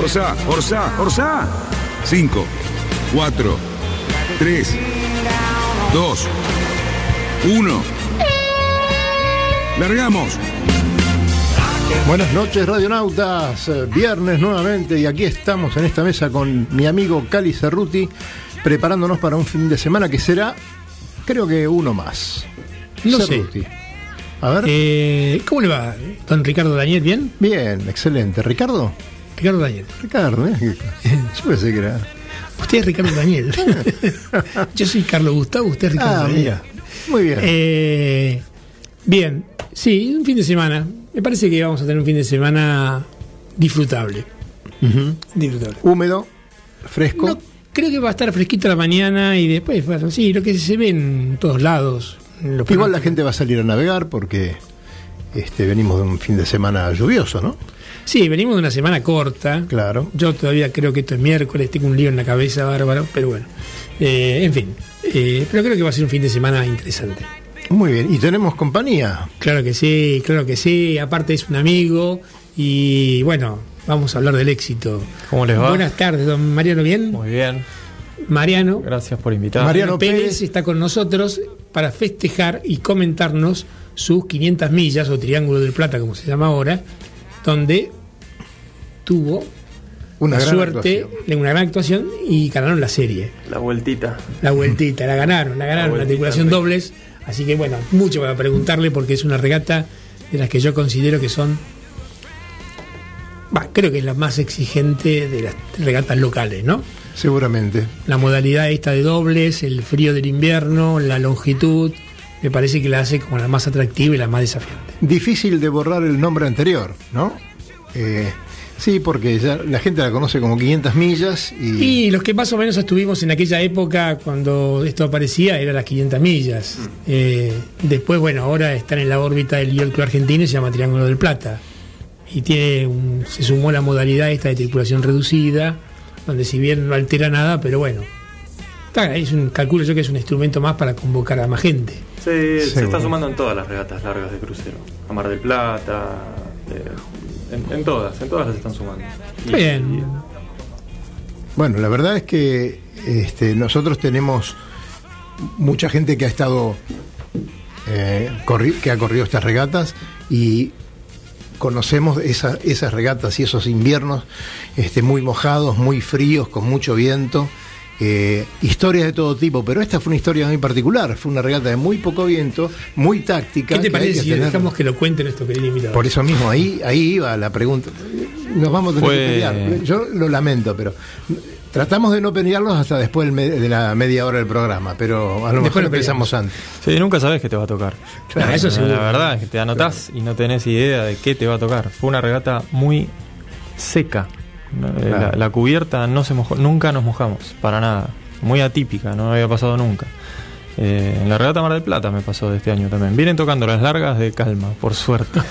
Orsa, Orsa, Orsa. 5, 4, 3, 2, 1. Largamos. Buenas noches, radionautas. Eh, Viernes nuevamente y aquí estamos en esta mesa con mi amigo Cali Cerruti, preparándonos para un fin de semana que será, creo que uno más. No sé. Cerruti. A ver. Eh, ¿Cómo le va, don Ricardo Daniel? ¿Bien? Bien, excelente. ¿Ricardo? Ricardo Daniel. Ricardo, ¿eh? Yo pensé que era. Usted es Ricardo Daniel. Yo soy Carlos Gustavo, usted es Ricardo Ah, Daniel. mira. Muy bien. Eh, bien, sí, un fin de semana. Me parece que vamos a tener un fin de semana disfrutable. Disfrutable. Húmedo, fresco. No, creo que va a estar fresquito la mañana y después, bueno, sí, lo que se ve en todos lados. en los Igual la gente va a salir a navegar porque este, venimos de un fin de semana lluvioso, ¿no? Sí, venimos de una semana corta. Claro. Yo todavía creo que esto es miércoles, tengo un lío en la cabeza bárbaro, pero bueno. Eh, en fin, eh, pero creo que va a ser un fin de semana interesante. Muy bien. Y tenemos compañía. Claro que sí, claro que sí. Aparte es un amigo y bueno, vamos a hablar del éxito. ¿Cómo les va? Buenas tardes, don Mariano, ¿bien? Muy bien, Mariano. gracias por invitar. Mariano Pérez, Pérez. está con nosotros para festejar y comentarnos sus 500 millas o Triángulo del Plata, como se llama ahora, donde tuvo Una la suerte actuación. de una gran actuación y ganaron la serie. La vueltita. La vueltita, la ganaron, la ganaron, la, sí. dobles. Así que bueno, mucho para preguntarle porque es una regata de las que yo considero que son. Va, creo que es la más exigente de las regatas locales, ¿no? Seguramente. La modalidad esta de dobles, el frío del invierno, la longitud, me parece que la hace como la más atractiva y la más desafiante. Difícil de borrar el nombre anterior, ¿no? Eh, sí, porque ya la gente la conoce como 500 millas y, Y los que más o menos estuvimos en aquella época cuando esto aparecía eran las 500 millas. Eh, después, bueno, ahora están en la órbita del Club argentino y se llama Triángulo del Plata. Y tiene un- se sumó la modalidad esta de tripulación reducida, donde si bien no altera nada, pero bueno, está, es un, calculo yo que es un instrumento más para convocar a más gente. Sí, se está sumando en todas las regatas largas de crucero. A Mar del Plata, eh, en, en todas, en todas las están sumando. Y- Bien. bueno, la verdad es que este, nosotros tenemos mucha gente que ha estado, eh, que ha corrido estas regatas y conocemos esa- esas regatas y esos inviernos este, muy mojados, muy fríos, con mucho viento. Eh, historias de todo tipo, pero esta fue una historia muy particular, fue una regata de muy poco viento, muy táctica. ¿Qué te que parece que si tener- dejamos que lo cuente nuestro querido invitado? Por eso mismo, ahí, ahí iba la pregunta. Nos vamos a tener Fue- que pelear. Yo lo lamento, pero tratamos de no pelearnos hasta después de la media hora del programa, pero a lo Después mejor lo empezamos antes. Sí, nunca sabes qué te va a tocar. Eso La- seguro. La verdad es que te anotás y no tenés idea de qué te va a tocar. Fue una regata muy seca. Eh, Claro. La, la cubierta no se mojó, nunca nos mojamos, para nada. Muy atípica, no había pasado nunca. Eh, en la regata Mar del Plata me pasó de este año también. Vienen tocando las largas de calma, por suerte.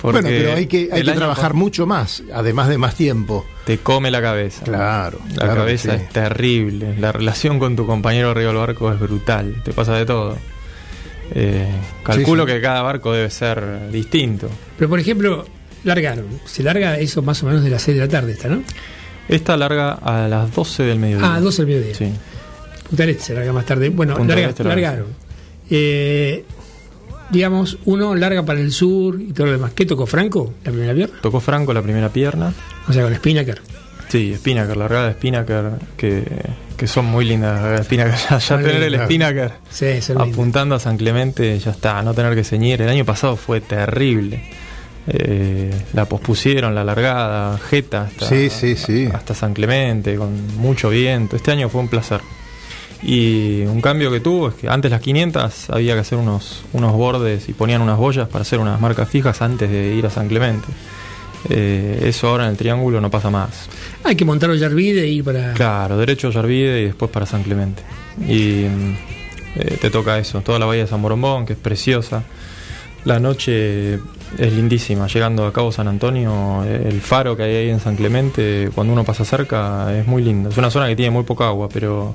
Porque bueno, pero hay que, hay que trabajar mucho más, además de más tiempo. Te come la cabeza. Claro. La claro cabeza sí. es terrible. La relación con tu compañero arriba del barco es brutal. Te pasa de todo. Eh, calculo Sí, sí. que cada barco debe ser distinto. Pero por ejemplo, largaron. Se larga eso más o menos de las 6 de la tarde, esta, ¿no? Esta larga a las 12 del mediodía. Ah, 12 del mediodía. Sí. Punta del Este se larga más tarde. Bueno, larga- Este larga. largaron. Eh, digamos, uno larga para el sur y todo lo demás. ¿Qué tocó Franco? La primera pierna. Tocó Franco la primera pierna. O sea, con Spinnaker. Sí, Spinnaker, la largada de Spinnaker, que, que son muy lindas. las Spinnaker. Ya, ya tener el. Spinnaker Sí, lindas. apuntando a San Clemente, ya está, no tener que ceñir. El año pasado fue terrible. Eh, la pospusieron, la largada, Jeta hasta, Sí, sí, sí. hasta San Clemente, con mucho viento. Este año fue un placer. Y un cambio que tuvo es que antes las 500 había que hacer unos, unos bordes y ponían unas boyas para hacer unas marcas fijas antes de ir a San Clemente. Eh, eso ahora en el triángulo no pasa más. Hay que montar Ollarvide y ir para. Claro, derecho a Yarvide y después para San Clemente. Y eh, te toca eso, toda la bahía de San Borombón, que es preciosa. La noche es lindísima, llegando a Cabo San Antonio, el faro que hay ahí en San Clemente, cuando uno pasa cerca, es muy lindo. Es una zona que tiene muy poca agua, pero,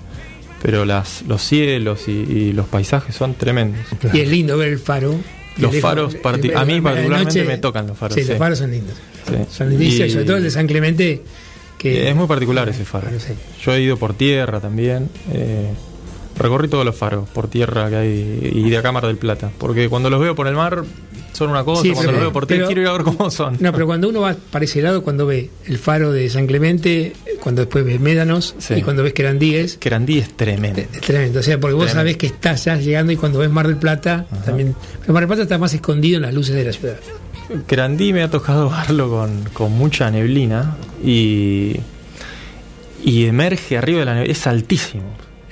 pero las, los cielos y, y los paisajes son tremendos. Y es lindo ver el faro. Los lejos, faros parti- a mí particularmente noche- me tocan los faros, Sí, sí. los faros son lindos. Sí. Son lindísimos, Y- sobre todo el de San Clemente. Que es muy particular ese faro. Sí. Yo he ido por tierra también. eh, recorrí todos los faros por tierra que hay y de acá Mar del Plata. Porque cuando los veo por el mar son una cosa, Sí, cuando pero- los veo por pero- quiero ir a ver cómo son. No, pero cuando uno va para ese lado, cuando ve el faro de San Clemente, cuando después ves Médanos Sí. y cuando ves Querandíes, Querandí es tremendo. es tremendo. O sea, porque vos Tremendo. sabés que estás ya llegando y cuando ves Mar del Plata, también. Pero Mar del Plata está más escondido en las luces de la ciudad. Querandí me ha tocado verlo con, con mucha neblina y, y emerge arriba de la neblina. Es altísimo.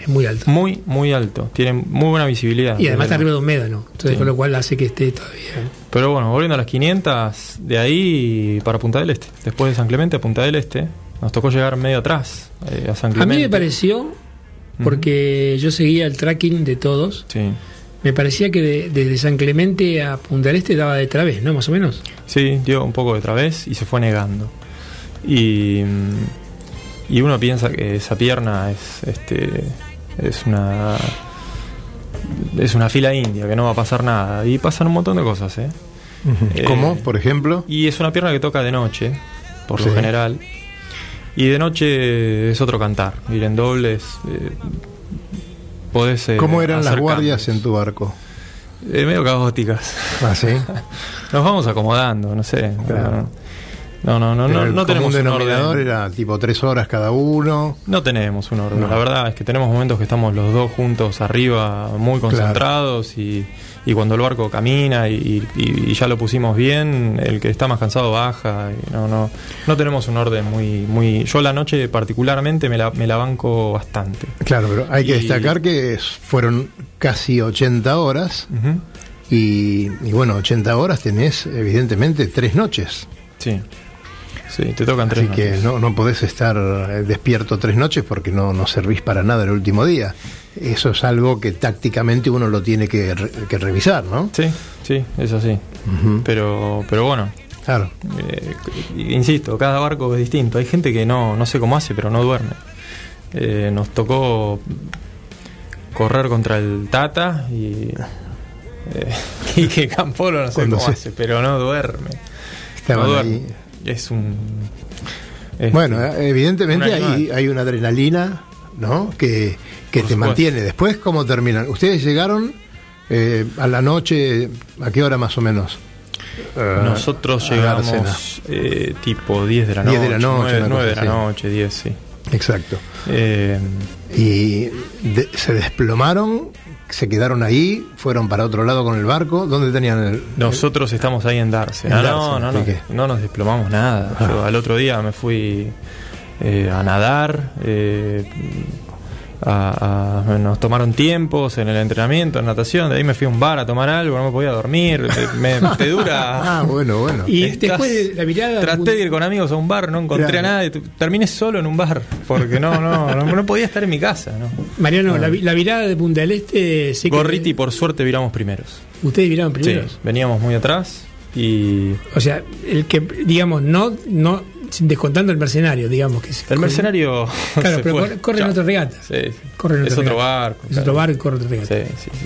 Es muy alto. Muy, muy alto. Tiene muy buena visibilidad. Y además está arriba de un médano. Entonces, Sí. con lo cual hace que esté todavía. Pero bueno, volviendo a las 500, de ahí para Punta del Este. Después de San Clemente a Punta del Este, nos tocó llegar medio atrás eh, a San A Clemente. mí me pareció, porque yo seguía el tracking de todos, Sí, me parecía que de- desde San Clemente a Punta del Este daba de través, ¿no? Más o menos. sí, dio un poco de través y se fue negando. Y, mm, y uno piensa que esa pierna es, este, es una es una fila india, que no va a pasar nada. Y pasan un montón de cosas, ¿eh? Eh, ¿Cómo, por ejemplo? Y es una pierna que toca de noche, por lo Sí. general. Y de noche es otro cantar. Ir en dobles. eh, podés. eh, ¿Cómo eran las guardias cambios. en tu barco? Eh, medio caóticas. Ah, sí. Nos vamos acomodando, no sé. Claro. No, no, no, Pero no, el no tenemos un denominador orden. era tipo tres horas cada uno. No tenemos un orden. No. La verdad es que tenemos momentos que estamos los dos juntos arriba, muy concentrados y, y cuando el barco camina y, y- y ya lo pusimos bien, el que está más cansado baja. no, no, no tenemos un orden muy, muy. Yo la noche particularmente me la, me la banco bastante. Claro, pero hay que destacar que fueron casi 80 horas y bueno, 80 horas tenés evidentemente tres noches. Sí. Sí, te tocan tres Así que no, no podés estar eh, despierto tres noches porque no, no servís para nada el último día. Eso es algo que tácticamente uno lo tiene que, re- que revisar, ¿no? Sí, sí, es así. Ujú. Pero, pero bueno, Claro. Eh, insisto, cada barco es distinto. Hay gente que no, no sé cómo hace, pero no duerme. Eh, nos tocó correr contra el Tata y. Eh, y que Campolo no sé Cuando cómo se- hace, pero no duerme. Estaban no duerme. ahí. Es un. es- Bueno, evidentemente un hay, hay una adrenalina, ¿no? Que, que Por te supuesto. mantiene. Después, ¿cómo terminan? Ustedes llegaron eh, a la noche, ¿a qué hora más o menos? Eh, Nosotros a llegamos eh, tipo 10 de la noche. 10 de la noche, 9, una cosa de la noche, 10, sí. Exacto. Eh, Y de- se desplomaron, se quedaron ahí, fueron para otro lado con el barco. ¿Dónde tenían el.? Nosotros estamos ahí en Darse. En No, Darse, no, no, ¿y no, nos desplomamos nada. Ah. Yo al otro día me fui eh, a nadar. eh, a- a- nos tomaron tiempos en el entrenamiento, en natación. De ahí me fui a un bar a tomar algo, no me podía dormir. te- Me, te dura. Ah, bueno, bueno. Y Estás- después de la mirada. Traté de ir con amigos a un bar, no encontré Claro. a nadie. Terminé solo en un bar, porque no, no, no, no podía estar en mi casa. ¿no? Mariano, la, vi- la virada de Punta del Este. sé que- Gorriti, por suerte, viramos primeros. Ustedes viraron Sí, primeros. veníamos muy atrás y O sea, el que, digamos, no, no descontando el mercenario, digamos que es- el mercenario. Claro, se pero fue. corre, corre en Chao. otra regata. Sí, sí. Corre en es otro regata. barco. Es claro. otro barco y corre otra regata. Sí, sí, sí,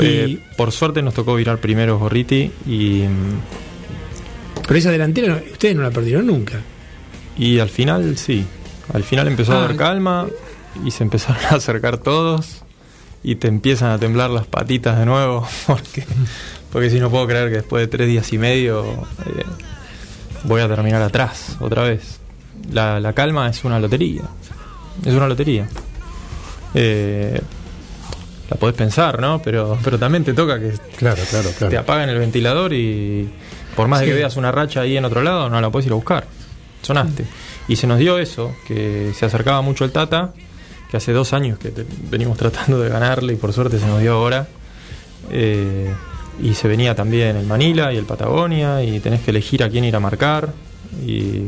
sí. Y- por suerte nos tocó virar primero Gorriti y, Pero esa delantera ustedes no la perdieron nunca. y al final sí. Al final empezó a Ah. haber calma y se empezaron a acercar todos y te empiezan a temblar las patitas de nuevo porque, porque si no puedo creer que después de tres días y medio eh, voy a terminar atrás otra vez. la, la calma es una lotería. Es una lotería. Eh, la podés pensar, ¿no? Pero, pero también te toca que Claro, claro, te apagan el ventilador y por más de que veas una racha ahí en otro lado, no la puedes ir a buscar. Sonaste. Y se nos dio eso, que se acercaba mucho el Tata, que hace dos años que te- venimos tratando de ganarle y por suerte se nos dio ahora. Eh, y se venía también el Manila y el Patagonia y tenés que elegir a quién ir a marcar. Y,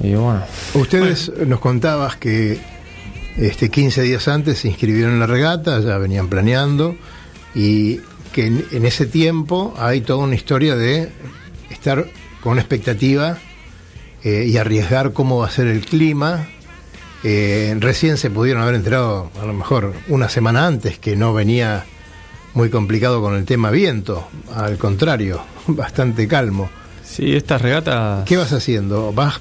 bueno, Ustedes nos contabas que este 15 días antes se inscribieron en la regata, ya venían planeando y que en, en ese tiempo hay toda una historia de estar con una expectativa eh, y arriesgar cómo va a ser el clima. Eh, recién se pudieron haber enterado, a lo mejor una semana antes, que no venía muy complicado con el tema viento, al contrario, bastante calmo. sí, estas regatas... ¿Qué vas haciendo? ¿Vas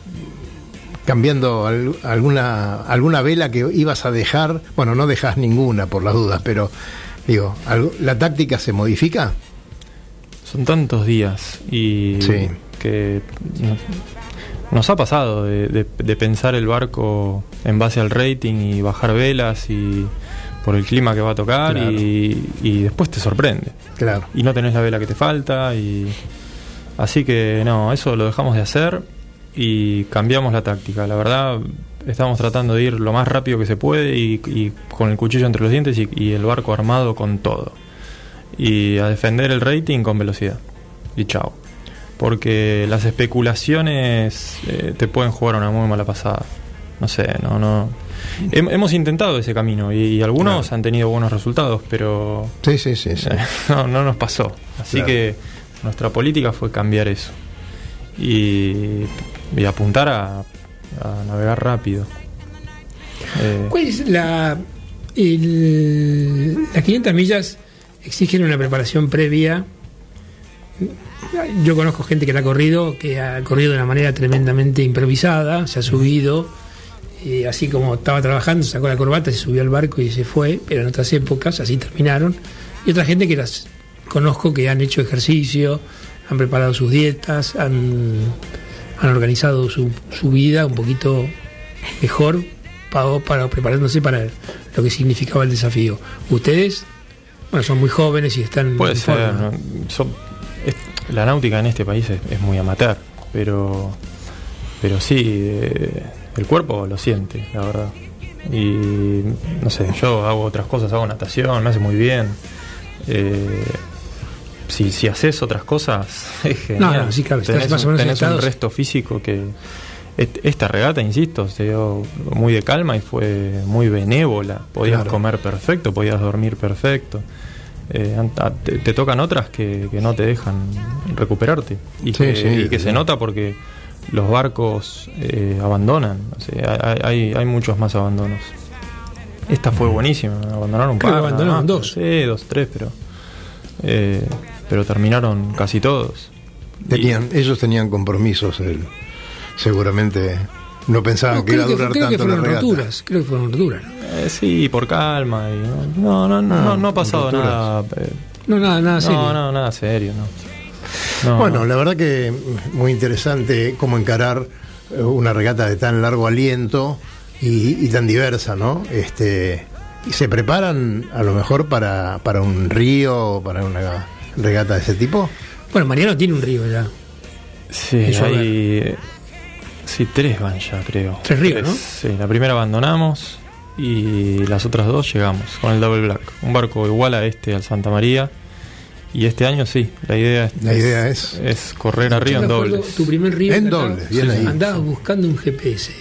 cambiando al- alguna, alguna vela que ibas a dejar? Bueno, no dejas ninguna por las dudas, pero digo, ¿la táctica se modifica? Son tantos días y Sí. que no- nos ha pasado de, de- de pensar el barco en base al rating y bajar velas y por el clima que va a tocar Claro. y, y después te sorprende. Claro. y no tenés la vela que te falta y así que no eso lo dejamos de hacer y cambiamos la táctica. La verdad estamos tratando de ir lo más rápido que se puede y, y con el cuchillo entre los dientes y, y el barco armado con todo. Y a defender el rating con velocidad. Y chao. Porque las especulaciones eh, te pueden jugar una muy mala pasada no sé no no Hem- hemos intentado ese camino y, y algunos Claro. han tenido buenos resultados pero Sí, sí, sí. sí. no, no nos pasó. Así Claro. que nuestra política fue cambiar eso. Y, y apuntar a, a navegar rápido. Eh, ¿Cuál es la. el- las 500 millas exigen una preparación previa. Yo conozco gente que la ha corrido, que ha corrido de una manera tremendamente improvisada, se ha subido, y así como estaba trabajando, sacó la corbata, se subió al barco y se fue, pero en otras épocas así terminaron. Y otra gente que las conozco que han hecho ejercicio, han preparado sus dietas, han, han organizado su, su vida un poquito mejor para, para preparándose para lo que significaba el desafío. Ustedes, bueno, son muy jóvenes y están puede en ser. la náutica en este país es, es muy amateur, pero, pero sí, eh, el cuerpo lo siente, la verdad. Y no sé, yo hago otras cosas, hago natación, me hace muy bien. Eh, si, si haces otras cosas, es genial. no, sí, claro, estás tenés, más o menos en tenés un resto físico que. Esta regata, insisto, se dio muy de calma y fue muy benévola. Podías Claro. comer perfecto, podías dormir perfecto. Eh, an- a- te, te tocan otras que, que no te dejan recuperarte. Y Sí, que, sí, y que sí. se nota porque los barcos eh, abandonan. O sea, hay, hay, hay muchos más abandonos. Esta fue buenísima, abandonaron un Creo par. abandonaron más. dos. Sí, dos, tres, pero. eh, pero terminaron casi todos. Tenían, ellos tenían compromisos, el- seguramente no pensaban No, que iba a creo, que, durar creo que tanto la fueron regata. roturas, creo que fueron roturas. ¿no? Eh, sí, por calma. Y no, no, no, no, Ah, no ha pasado nada. eh, No, nada, nada serio. no, no, nada serio, no. No, Bueno, no. la verdad que muy interesante cómo encarar eh, una regata de tan largo aliento y, y tan diversa, ¿no? Este, y se preparan a lo mejor para, para un río, para una regata de ese tipo. Bueno, Mariano tiene un río ya. Sí, hay. Sí, tres van ya, creo. Tres ríos, ¿no? Sí, la primera abandonamos y las otras dos llegamos con el Double Black. Un barco igual a este, al Santa María. Y este año sí, la idea es, La idea es- es correr a río en dobles. Tu primer río. En andabas- dobles, bien ahí. Andabas buscando un GPS.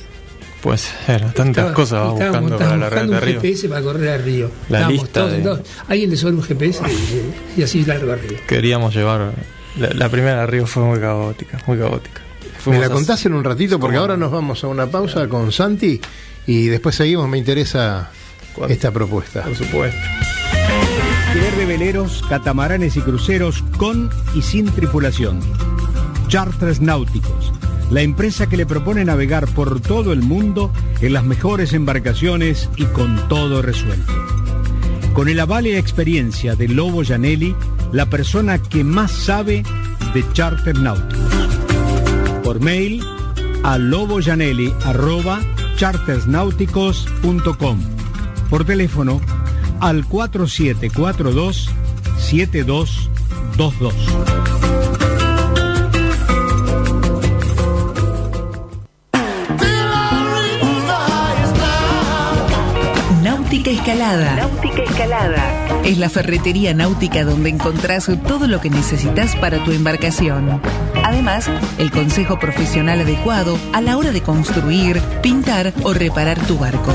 Puede ser, tantas Estaba- cosas vas buscando para la regata de río. un GPS para correr al río. La Estábamos lista todos de- sentados. Alguien le sobra un GPS y, y así largo arriba. Queríamos llevar. La, la primera de río fue muy caótica, muy caótica. Me la a- contás en un ratito porque ¿Cómo ahora no? nos vamos a una pausa con Santi y después seguimos. Me interesa ¿Cuándo? esta propuesta. Por supuesto. Veleros, catamaranes y cruceros con y sin tripulación. Charters Náuticos, la empresa que le propone navegar por todo el mundo en las mejores embarcaciones y con todo resuelto. Con el aval y experiencia de Lobo Janelli, la persona que más sabe de charter náuticos. Por mail, a loboyanelli.chartersnáuticos.com. Por teléfono al 4742 7222. Náutica Escalada. Náutica Escalada. Es la ferretería náutica donde encontrás todo lo que necesitas para tu embarcación. Además, el consejo profesional adecuado a la hora de construir, pintar o reparar tu barco.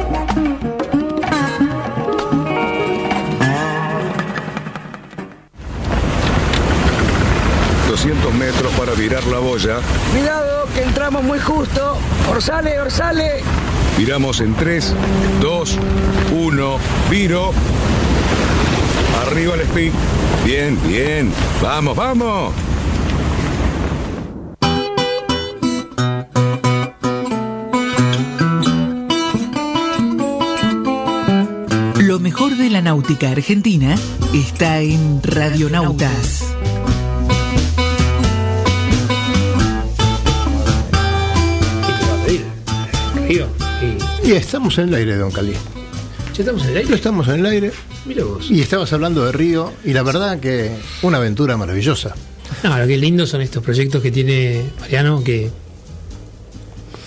Virar la boya. Cuidado, que entramos muy justo. Orsale, orsale. Viramos en 3, 2, 1, viro. Arriba el speed. Bien, bien. Vamos, vamos. Lo mejor de la náutica argentina está en Radionautas. Y estamos en el aire, don Cali. ¿Ya estamos en el aire? estamos en el aire Mira vos. y estabas hablando de Río y la verdad que una aventura maravillosa. No, lo que lindo son estos proyectos que tiene Mariano, que,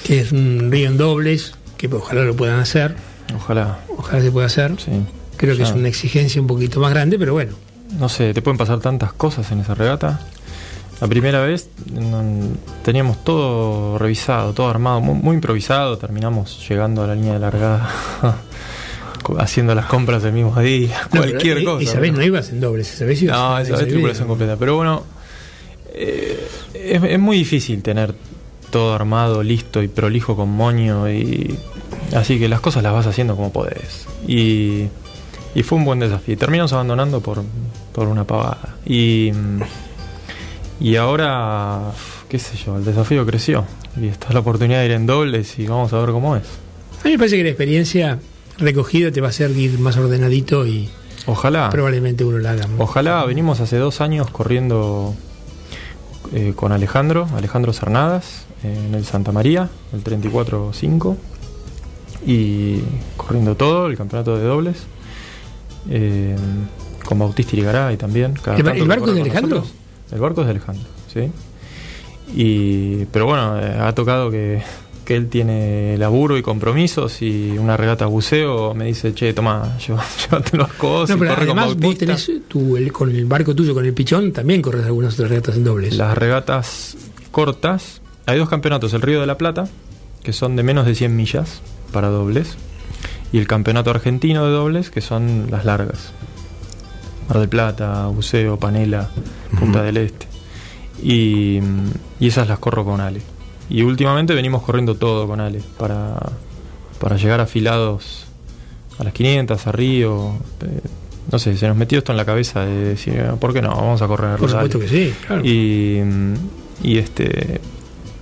que es un río en dobles, que ojalá lo puedan hacer, Ojalá. ojalá se pueda hacer. Sí. Creo que Ya. es una exigencia un poquito más grande, pero bueno. No sé, te pueden pasar tantas cosas en esa regata. La primera vez teníamos todo revisado, todo armado, muy, muy improvisado. Terminamos llegando a la línea de largada, haciendo las compras el mismo día, No, cualquier pero, eh, cosa. Esa vez ¿no? ibas en dobles, esa vez ibas No, esa vez tripulación completa. Pero bueno, eh, es, es muy difícil tener todo armado, listo y prolijo con moño. y Así que las cosas las vas haciendo como podés. Y, y fue un buen desafío. Terminamos abandonando por, por una pavada. Y, y ahora, qué sé yo, el desafío creció. Y está la oportunidad de ir en dobles y vamos a ver cómo es. A mí me parece que la experiencia recogida te va a hacer ir más ordenadito y Ojalá. probablemente uno la haga. Ojalá, venimos hace dos años corriendo eh, con Alejandro, Alejandro Cernadas, eh, en el Santa María, el 34-5, y corriendo todo, el campeonato de dobles, eh, con Bautista Irigaray también. cada ¿El barco de Alejandro? nosotros. El barco es de Alejandro, sí. Y, pero bueno, eh, ha tocado que, que él tiene laburo y compromisos y una regata buceo me dice, che, toma, llévate los cosas No, y pero corre con además vos tenés tu, el- con el barco tuyo, con el pichón, también corres algunas otras regatas en dobles. Las regatas cortas, hay dos campeonatos, el Río de la Plata, que son de menos de 100 millas para dobles, y el Campeonato Argentino de dobles, que son las largas. Mar del Plata, Buceo, Panela, Punta del Este. Y, y esas las corro con Ale. Y últimamente venimos corriendo todo con Ale para, para llegar afilados a las 500, a Río. eh, no sé, se nos metió esto en la cabeza de decir, ¿por qué no? Vamos a correr. Por dale". supuesto que sí, claro. Y, y este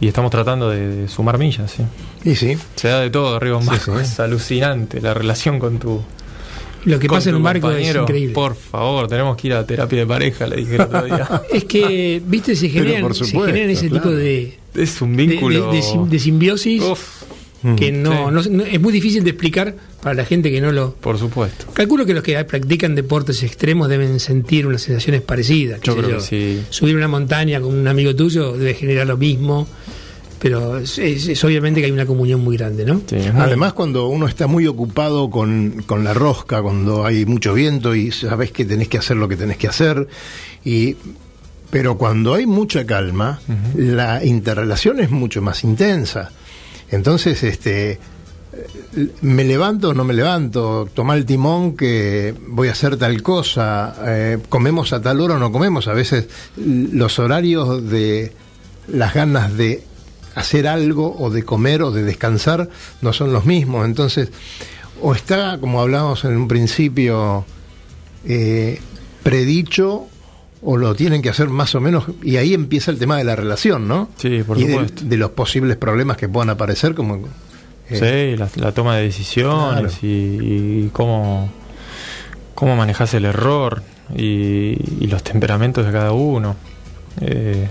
y estamos tratando de, de sumar millas, sí. Y sí, Se da de todo arriba en Sí, sí. es alucinante la relación con tu Lo que pasa en un barco es increíble. Por favor, tenemos que ir a terapia de pareja, le dije el otro día. Es que, viste, se generan, se generan ese claro. tipo de, es un vínculo de- de sim- de simbiosis Uf, que no, Sí. no- no- es muy difícil de explicar para la gente que no lo... por supuesto. Calculo que los que practican deportes extremos deben sentir unas sensaciones parecidas. Yo creo que sí. Subir una montaña con un amigo tuyo debe generar lo mismo, pero es, es- es obviamente que hay una comunión muy grande, ¿no? Sí, Además, cuando uno está muy ocupado con, con la rosca, cuando hay mucho viento y sabes que tenés que hacer lo que tenés que hacer, y, pero cuando hay mucha calma, la interrelación es mucho más intensa. Entonces, este, me levanto o no me levanto, toma el timón que voy a hacer tal cosa, eh, comemos a tal hora o no comemos. A veces los horarios de las ganas de hacer algo o de comer o de descansar no son los mismos. Entonces, o está, como hablábamos en un principio, eh, predicho o lo tienen que hacer más o menos, y ahí empieza el tema de la relación, ¿no? Sí, por y de- supuesto. De, los posibles problemas que puedan aparecer, como... eh, Sí, la, la toma de decisiones Claro. y, y cómo, cómo manejas el error y, y los temperamentos de cada uno. Eh,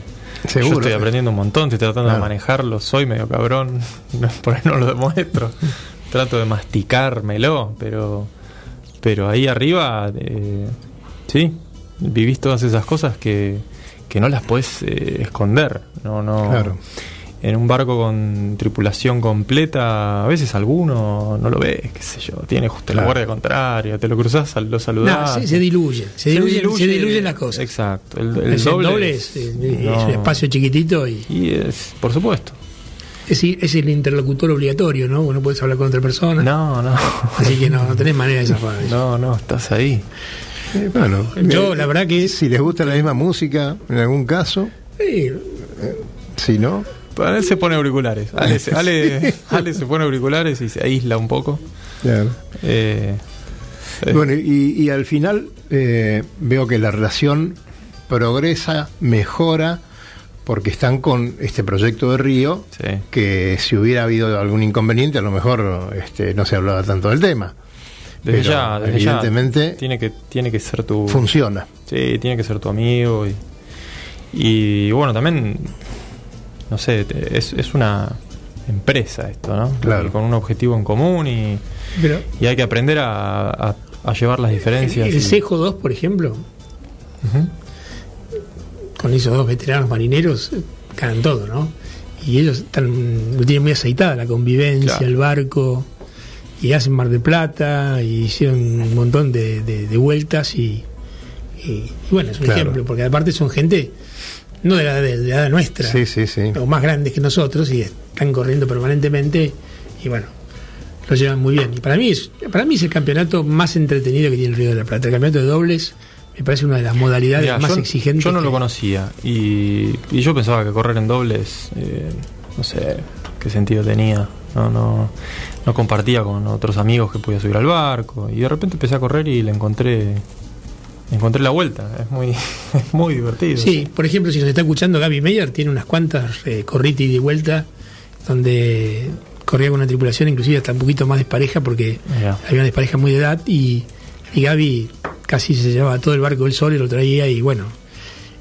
Seguro. Yo estoy aprendiendo un montón, estoy tratando Claro. de manejarlo, soy medio cabrón, no, por ahí no lo demuestro. Trato de masticármelo, pero, pero ahí arriba, eh, sí, vivís todas esas cosas que, que no las puedes eh, esconder. No, no, Claro. En un barco con tripulación completa, a veces alguno no lo ves, qué sé yo, tiene justo la guardia contraria, te lo cruzás, sal- lo No, saludás. se, se diluye, se, diluyen, se diluyen las cosas. Exacto. El, el El doble, doble es- es, eh, no. es un espacio chiquitito y Y es, por supuesto. es, es el interlocutor obligatorio, ¿no? Vos no puedes hablar con otra persona. No, no. Así que no, no tenés manera de zafar. No, no, estás ahí. eh, bueno, Yo, eh, la verdad que si les gusta la misma música, en algún caso, Sí, si no, él se pone auriculares. Ale, se- Ale- Ale se pone auriculares y se aísla un poco. claro. Eh, eh, Bueno, y, y al final eh, veo que la relación progresa, mejora, porque están con este proyecto de Río, sí. que si hubiera habido algún inconveniente, a lo mejor este, no se hablaba tanto del tema. Desde Pero ya, desde ya evidentemente tiene que tiene que ser tu funciona. Sí, tiene que ser tu amigo y, y bueno, también no sé, es, es una empresa esto, ¿no? Claro. Y con un objetivo en común y, pero y hay que aprender a, a- a llevar las diferencias. el y- Cejo 2, por ejemplo, con esos dos veteranos marineros, eh, ganan todo, ¿no? Y ellos están, lo tienen muy aceitada, la convivencia, Claro. el barco, y hacen Mar de Plata, y hicieron un montón de, de- de vueltas, y, y- y bueno, es un Claro. ejemplo, porque aparte son gente, no de la, edad- de la edad nuestra, Sí, sí, sí. o más grandes que nosotros, y están corriendo permanentemente, y bueno, lo llevan muy bien. Y para mí es, para mí es el campeonato más entretenido que tiene el Río de la Plata. El campeonato de dobles me parece una de las modalidades más yo, exigentes. Yo no que- lo conocía y, y yo pensaba que correr en dobles, eh, no sé qué sentido tenía. No, no, no compartía con otros amigos que podía subir al barco y de repente empecé a correr y le encontré, encontré la vuelta. Es muy, es muy divertido. Sí, por ejemplo, si nos está escuchando Gaby Meyer, tiene unas cuantas eh, corridas y de vuelta donde corría con una tripulación, inclusive hasta un poquito más despareja, porque había una despareja muy de edad y, y Gaby casi se llevaba todo el barco él solo y lo traía y bueno,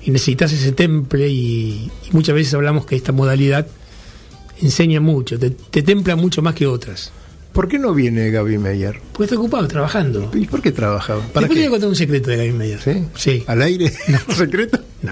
y necesitas ese temple y, y muchas veces hablamos que esta modalidad enseña mucho, te, te templa mucho más que otras. ¿Por qué no viene Gaby Meyer? Porque está ocupado trabajando. ¿Y por qué trabaja? ¿Para Después te voy qué? a contar un secreto de Gaby Meyer. ¿Sí? Sí. ¿Al aire? ¿Secreto?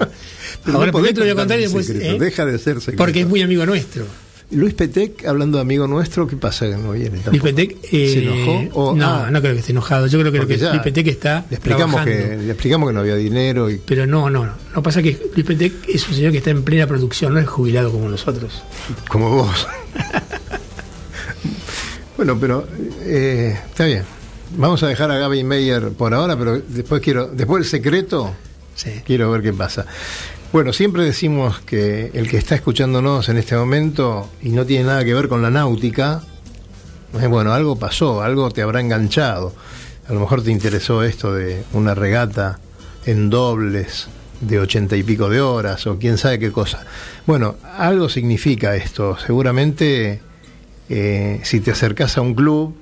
Pero Ahora, no te lo voy a contar y después, ¿eh? Deja de ser secreto. Porque es muy amigo nuestro. Luis Petec, hablando de amigo nuestro, ¿qué pasa que no viene? Luis? Petec eh, ¿Se enojó? O- no, ah, no creo que esté enojado. Yo creo que, lo que Luis Petec está Le explicamos, trabajando. que, le explicamos que no había dinero y Pero no, no, no. No pasa que Luis Petec es un señor que está en plena producción, no es jubilado como nosotros. como vos. bueno, pero eh, está bien. Vamos a dejar a Gaby Meyer por ahora, pero después quiero, después el secreto, Sí. quiero ver qué pasa. Bueno, siempre decimos que el que está escuchándonos en este momento y no tiene nada que ver con la náutica, bueno, algo pasó, algo te habrá enganchado. A lo mejor te interesó esto de una regata en dobles de ochenta y pico de horas o quién sabe qué cosa. Bueno, algo significa esto. Seguramente eh, si te acercas a un club,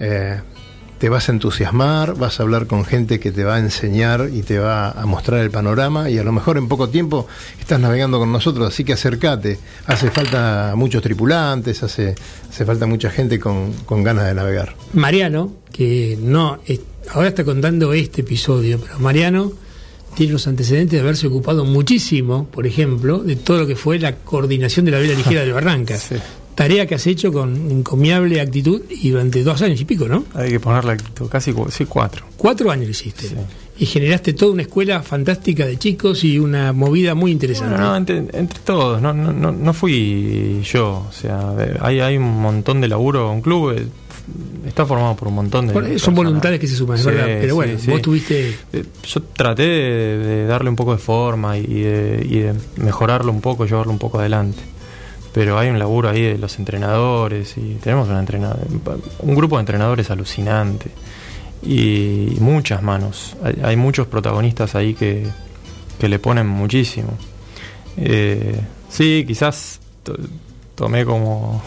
eh, te vas a entusiasmar, vas a hablar con gente que te va a enseñar y te va a mostrar el panorama y a lo mejor en poco tiempo estás navegando con nosotros, así que acércate. Hace falta muchos tripulantes, hace, hace falta mucha gente con, con ganas de navegar. Mariano, que no ahora está contando este episodio, pero Mariano tiene los antecedentes de haberse ocupado muchísimo, por ejemplo, de todo lo que fue la coordinación de la vela ligera del Barrancas. Sí. Tarea que has hecho con encomiable actitud y durante dos años y pico, ¿no? Hay que ponerle actitud, casi sí, cuatro. Cuatro años lo hiciste. Sí. Y generaste toda una escuela fantástica de chicos y una movida muy interesante. Bueno, no, entre, entre todos, no, no, no, no fui yo. O sea, hay, hay un montón de laburo. Un club eh, está formado por un montón de. Bueno, son personas. voluntarios que se suman, es Sí, verdad. Pero bueno, sí. vos tuviste. Eh, Yo traté de, de darle un poco de forma y de, y de mejorarlo un poco, llevarlo un poco adelante. Pero hay un laburo ahí de los entrenadores y tenemos una un grupo de entrenadores alucinante. y muchas manos. Hay, muchos protagonistas ahí que, que le ponen muchísimo. Eh, sí, quizás to- tomé como.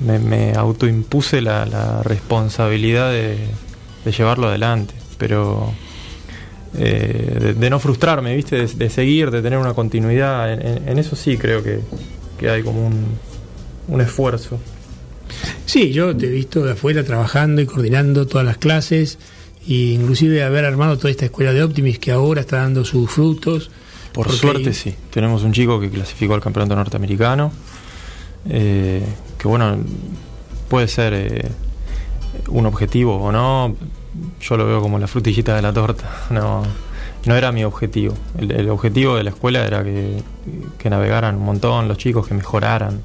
Me, autoimpuse la, responsabilidad de, llevarlo adelante, pero eh, de, no frustrarme, ¿viste? De, seguir, de tener una continuidad. En eso sí creo que, que hay como un, un esfuerzo. Sí, yo te he visto de afuera trabajando y coordinando todas las clases e inclusive haber armado toda esta escuela de Optimis que ahora está dando sus frutos. Por Porque suerte hay- sí. Tenemos un chico que clasificó al campeonato norteamericano. eh, que bueno, puede ser eh, un objetivo o no. Yo lo veo como la frutillita de la torta. No, no era mi objetivo. El, objetivo de la escuela era que, que navegaran un montón los chicos, que mejoraran.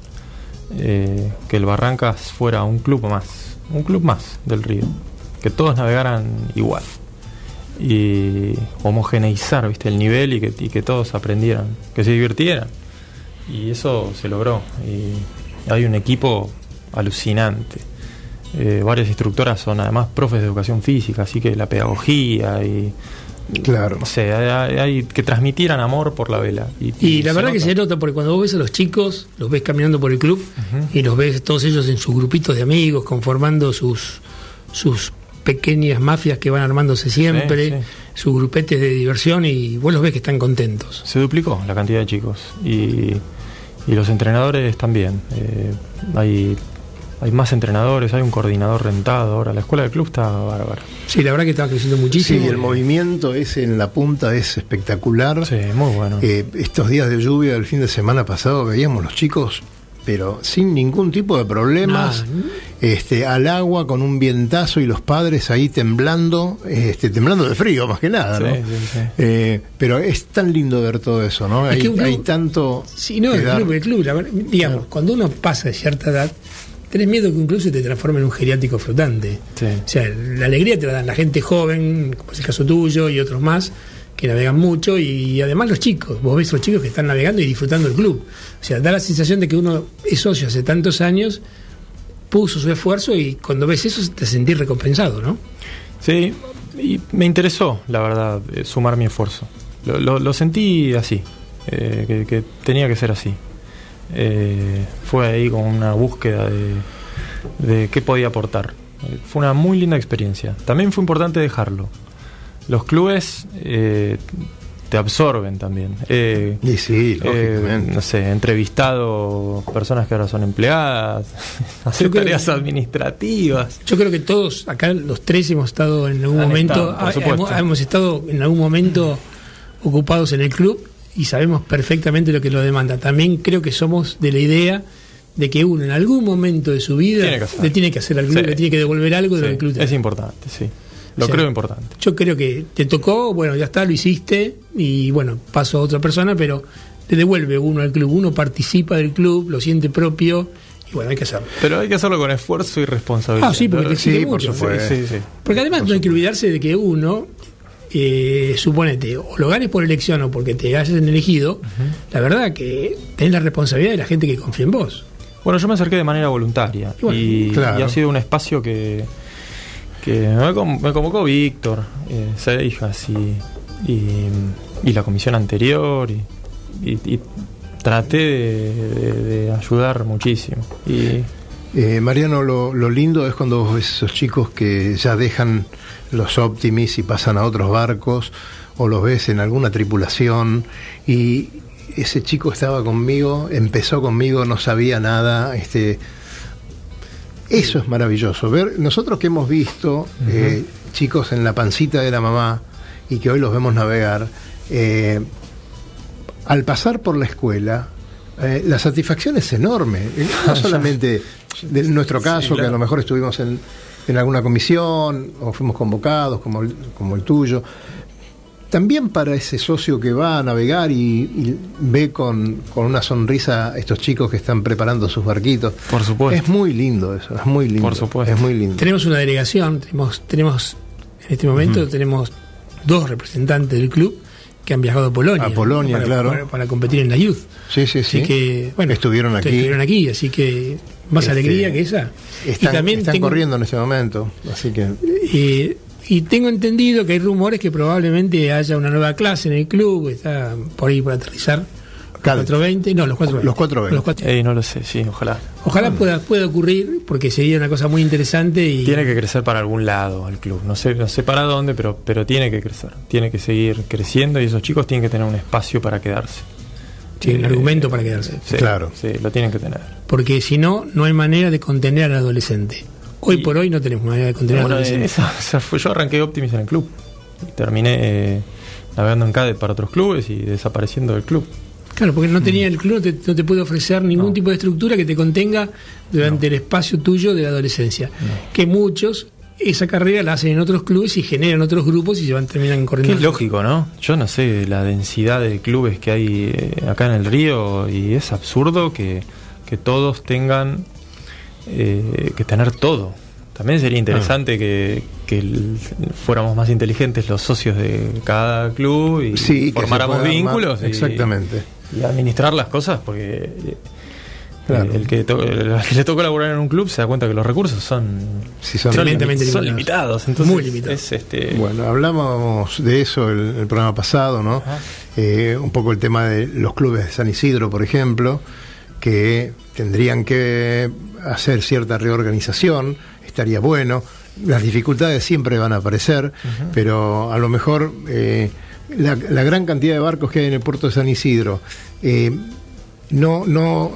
eh, que el Barrancas fuera un club más. Un club más del río. Que todos navegaran igual y homogeneizar ¿viste? el nivel y que, que todos aprendieran, que se divirtieran. Y eso se logró. Y hay un equipo alucinante. Eh, varias instructoras son además profes de educación física, así que la pedagogía y. Claro. No sé, hay, hay que transmitieran amor por la vela. Y, Y la verdad que se nota porque cuando vos ves a los chicos, los ves caminando por el club y los ves todos ellos en sus grupitos de amigos, conformando sus, sus pequeñas mafias que van armándose siempre, Sí, sí. sus grupetes de diversión y vos los ves que están contentos. Se duplicó la cantidad de chicos. Y, y los entrenadores también. Eh, hay, hay más entrenadores, hay un coordinador rentado ahora. La escuela del club está bárbara. Sí, la verdad que está creciendo Sí, muchísimo. el movimiento ese en la punta es espectacular. Sí, muy bueno. Eh, estos días de lluvia del fin de semana pasado veíamos los chicos, pero sin ningún tipo de problemas, Nada. este, al agua con un vientazo y los padres ahí temblando, este, temblando de frío más que nada, Sí, ¿no? sí, sí. Eh, pero es tan lindo ver todo eso, ¿no? Es hay, que un club- hay tanto. Sí, no, el club, el club, la verdad, digamos, cuando uno pasa de cierta edad, tenés miedo que se te transforme en un geriátrico flotante. Sí. O sea, la alegría te la dan la gente joven, como es el caso tuyo y otros más, que navegan mucho, y además los chicos. Vos ves los chicos que están navegando y disfrutando del club. O sea, da la sensación de que uno es socio hace tantos años, puso su esfuerzo y cuando ves eso te sentís recompensado, ¿no? Sí, y me interesó, la verdad, eh, sumar mi esfuerzo. Lo, lo- lo sentí así, eh, que, que tenía que ser así. Eh, fue ahí con una búsqueda de, de qué podía aportar. Eh, fue una muy linda experiencia. También fue importante dejarlo. Los clubes eh, te absorben también. Eh, Y sí, eh, no sé, he entrevistado personas que ahora son empleadas, hacer tareas que- administrativas. Yo creo que todos, acá los tres hemos estado en algún Han momento, estado, hemos estado en algún momento ocupados en el club y sabemos perfectamente lo que lo demanda. También creo que somos de la idea de que uno en algún momento de su vida Tiene le tiene que hacer al club, Sí. le tiene que devolver algo de lo Sí, que el club te es importante, sí. Lo creo importante. Yo creo que te tocó, bueno, ya está, lo hiciste y bueno, pasó a otra persona, pero le devuelve uno al club, uno participa del club, lo siente propio y bueno, hay que hacerlo. Pero hay que hacerlo con esfuerzo y responsabilidad. Ah, sí, porque te Sí, por mucho. supuesto. Sí, sí, sí. Porque además no hay que olvidarse de que uno, eh, suponete, o lo ganes por elección o porque te hayas elegido, la verdad que tenés la responsabilidad de la gente que confía en vos. Bueno, yo me acerqué de manera voluntaria Y bueno, y, claro. y ha sido un espacio que, que me, con- me convocó Víctor, eh, Seijas y, y, y la comisión anterior y, traté de, de- de ayudar muchísimo. Y Eh, Mariano, lo, lo lindo es cuando vos ves esos chicos que ya dejan los Optimis y pasan a otros barcos, o los ves en alguna tripulación, y ese chico estaba conmigo, empezó conmigo, no sabía nada, este eso es maravilloso. Ver, nosotros que hemos visto eh, chicos en la pancita de la mamá y que hoy los vemos navegar, eh, al pasar por la escuela, eh, la satisfacción es enorme. Eh, No solamente de nuestro caso, que a lo mejor estuvimos en, en alguna comisión o fuimos convocados, como el, como el tuyo. También para ese socio que va a navegar y, y ve con, con una sonrisa a estos chicos que están preparando sus barquitos. Por supuesto. Es muy lindo eso, es muy lindo. Por supuesto. Es muy lindo. Tenemos una delegación, tenemos, tenemos en este momento tenemos dos representantes del club que han viajado a Polonia. A Polonia, para, claro. Para, para competir en la Youth. Sí, sí, Así sí. que, bueno, Estuvieron aquí. Estuvieron aquí, así que más Este, alegría que esa. Están, y también están tengo, corriendo en este momento, así que eh, y tengo entendido que hay rumores que probablemente haya una nueva clase en el club, está por ahí por aterrizar. Claro. 420, no, los 420. Los 420. Los 420. Ey, no lo sé, sí, ojalá. Ojalá pueda, pueda ocurrir, porque sería una cosa muy interesante y Tiene que crecer para algún lado el club. No sé, no sé para dónde, pero, pero tiene que crecer. Tiene que seguir creciendo y esos chicos tienen que tener un espacio para quedarse. un Eh, argumento para quedarse. Sí, Claro. Sí, lo tienen que tener. Porque si no, no hay manera de contener al adolescente. Hoy por hoy no tenemos manera de contener al adolescente. esa- esa fue- yo arranqué Optimis en el club. Y terminé eh, navegando en CADE para otros clubes y desapareciendo del club. Claro, porque no tenía el club, no te, no te puede ofrecer ningún tipo de estructura que te contenga durante el espacio tuyo de la adolescencia. Que muchos esa carrera la hacen en otros clubes y generan otros grupos y se van terminan corriendo. es lógico, ¿no? Yo no sé la densidad de clubes que hay eh, acá en el río y es absurdo que, que todos tengan eh, que tener todo. También sería interesante que, que el- fuéramos más inteligentes los socios de cada club y sí, formáramos vínculos y- Exactamente. y, administrar las cosas porque eh, Claro. el, que to- el que le toca laburar en un club se da cuenta que los recursos son, Sí, son limitados. limitados. Entonces Muy limitados. es, este, Bueno, hablábamos de eso el, el programa pasado, ¿no? Eh, un poco el tema de los clubes de San Isidro, por ejemplo, que tendrían que hacer cierta reorganización, estaría bueno. Las dificultades siempre van a aparecer, pero a lo mejor eh, la, la gran cantidad de barcos que hay en el puerto de San Isidro eh, no, no,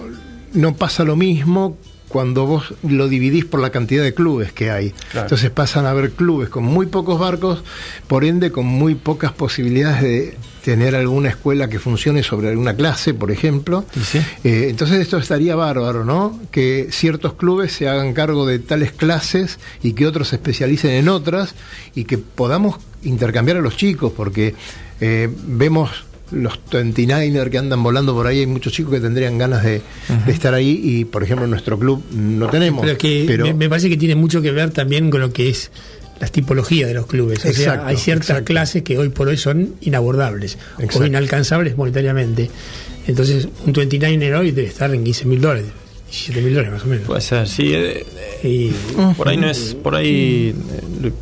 no pasa lo mismo cuando vos lo dividís por la cantidad de clubes que hay. Claro. Entonces pasan a haber clubes con muy pocos barcos, por ende con muy pocas posibilidades de tener alguna escuela que funcione sobre alguna clase, por ejemplo. Sí. Eh, entonces esto estaría bárbaro, ¿no? Que ciertos clubes se hagan cargo de tales clases y que otros se especialicen en otras y que podamos intercambiar a los chicos, porque eh, vemos los 29er que andan volando por ahí, hay muchos chicos que tendrían ganas de, de estar ahí y, por ejemplo, en nuestro club no tenemos. Pero es que pero- me, me parece que tiene mucho que ver también con lo que es las tipologías de los clubes. O sea, hay ciertas exacto. clases que hoy por hoy son inabordables Exacto. o inalcanzables monetariamente. Entonces, un 29er hoy debe estar en 15 mil dólares, 17 mil dólares más o menos. Puede ser, sí. eh, eh, Y Por ahí no es, por ahí, eh,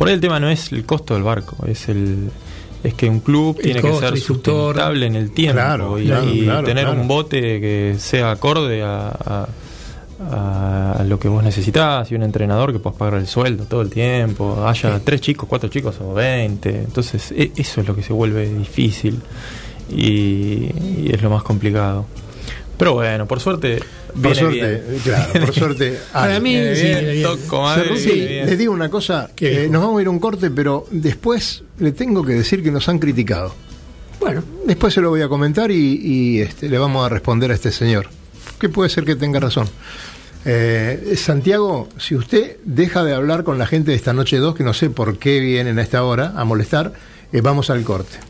por ahí el tema no es el costo del barco, es el, es que un club El tiene costo, que ser sustentable en el tiempo Claro, y, claro, y claro, tener un bote que sea acorde a, a- lo que vos necesitas y un entrenador que puedas pagar el sueldo todo el tiempo, haya tres chicos, cuatro chicos o veinte, entonces e- eso es lo que se vuelve difícil y, y es lo más complicado. Pero bueno, por suerte, por suerte, bien. claro, por suerte. Para mí, sí, toco madre, bien. les digo una cosa, ¿Qué eh, nos vamos a ir a un corte, pero después le tengo que decir que nos han criticado. bueno, Después se lo voy a comentar y, y, este, le vamos a responder a este señor, que puede ser que tenga razón. Eh, Santiago, si usted deja de hablar con la gente de esta noche 2, que no sé por qué vienen a esta hora a molestar, eh, vamos al corte.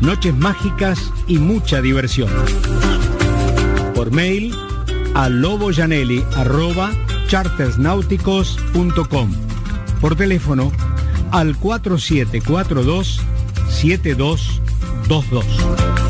noches mágicas y mucha diversión. Por mail a loboyanelli.chartersnáuticos.com. Por teléfono al 4742 7222.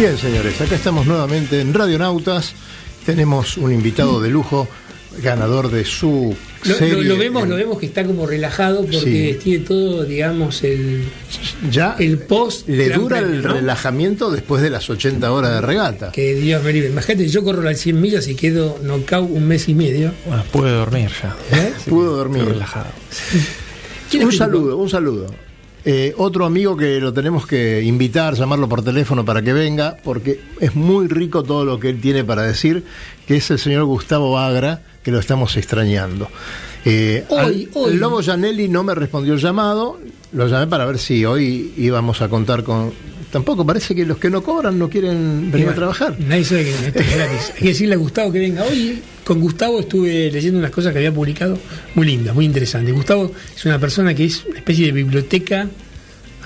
Bien, señores, acá estamos nuevamente en Radionautas. Tenemos un invitado de lujo, ganador de su Lo, serie. lo- lo vemos, lo vemos que está como relajado porque Sí. tiene todo, digamos, el, Ya el post. le dura el relajamiento después de las 80 horas de regata. Que Dios me libre. Imagínate, yo corro las 100 millas y quedo knockout un mes y medio. Bueno, pude dormir ya. ¿eh? Pudo dormir. Relajado. ¿Quién Un saludo, un saludo. Eh, otro amigo que lo tenemos que invitar, llamarlo por teléfono para que venga, porque es muy rico todo lo que él tiene para decir, que es el señor Gustavo Agra, que lo estamos extrañando. Eh, Hoy, al- hoy. El Lobo Janelli no me respondió el llamado, lo llamé para ver si hoy íbamos a contar con... Tampoco parece que los que no cobran no quieren venir Y a trabajar. Nadie sabe que esto es gratis. Hay que decirle a Gustavo que venga. Hoy con Gustavo estuve leyendo unas cosas que había publicado muy lindas, muy interesantes. Gustavo es una persona que es una especie de biblioteca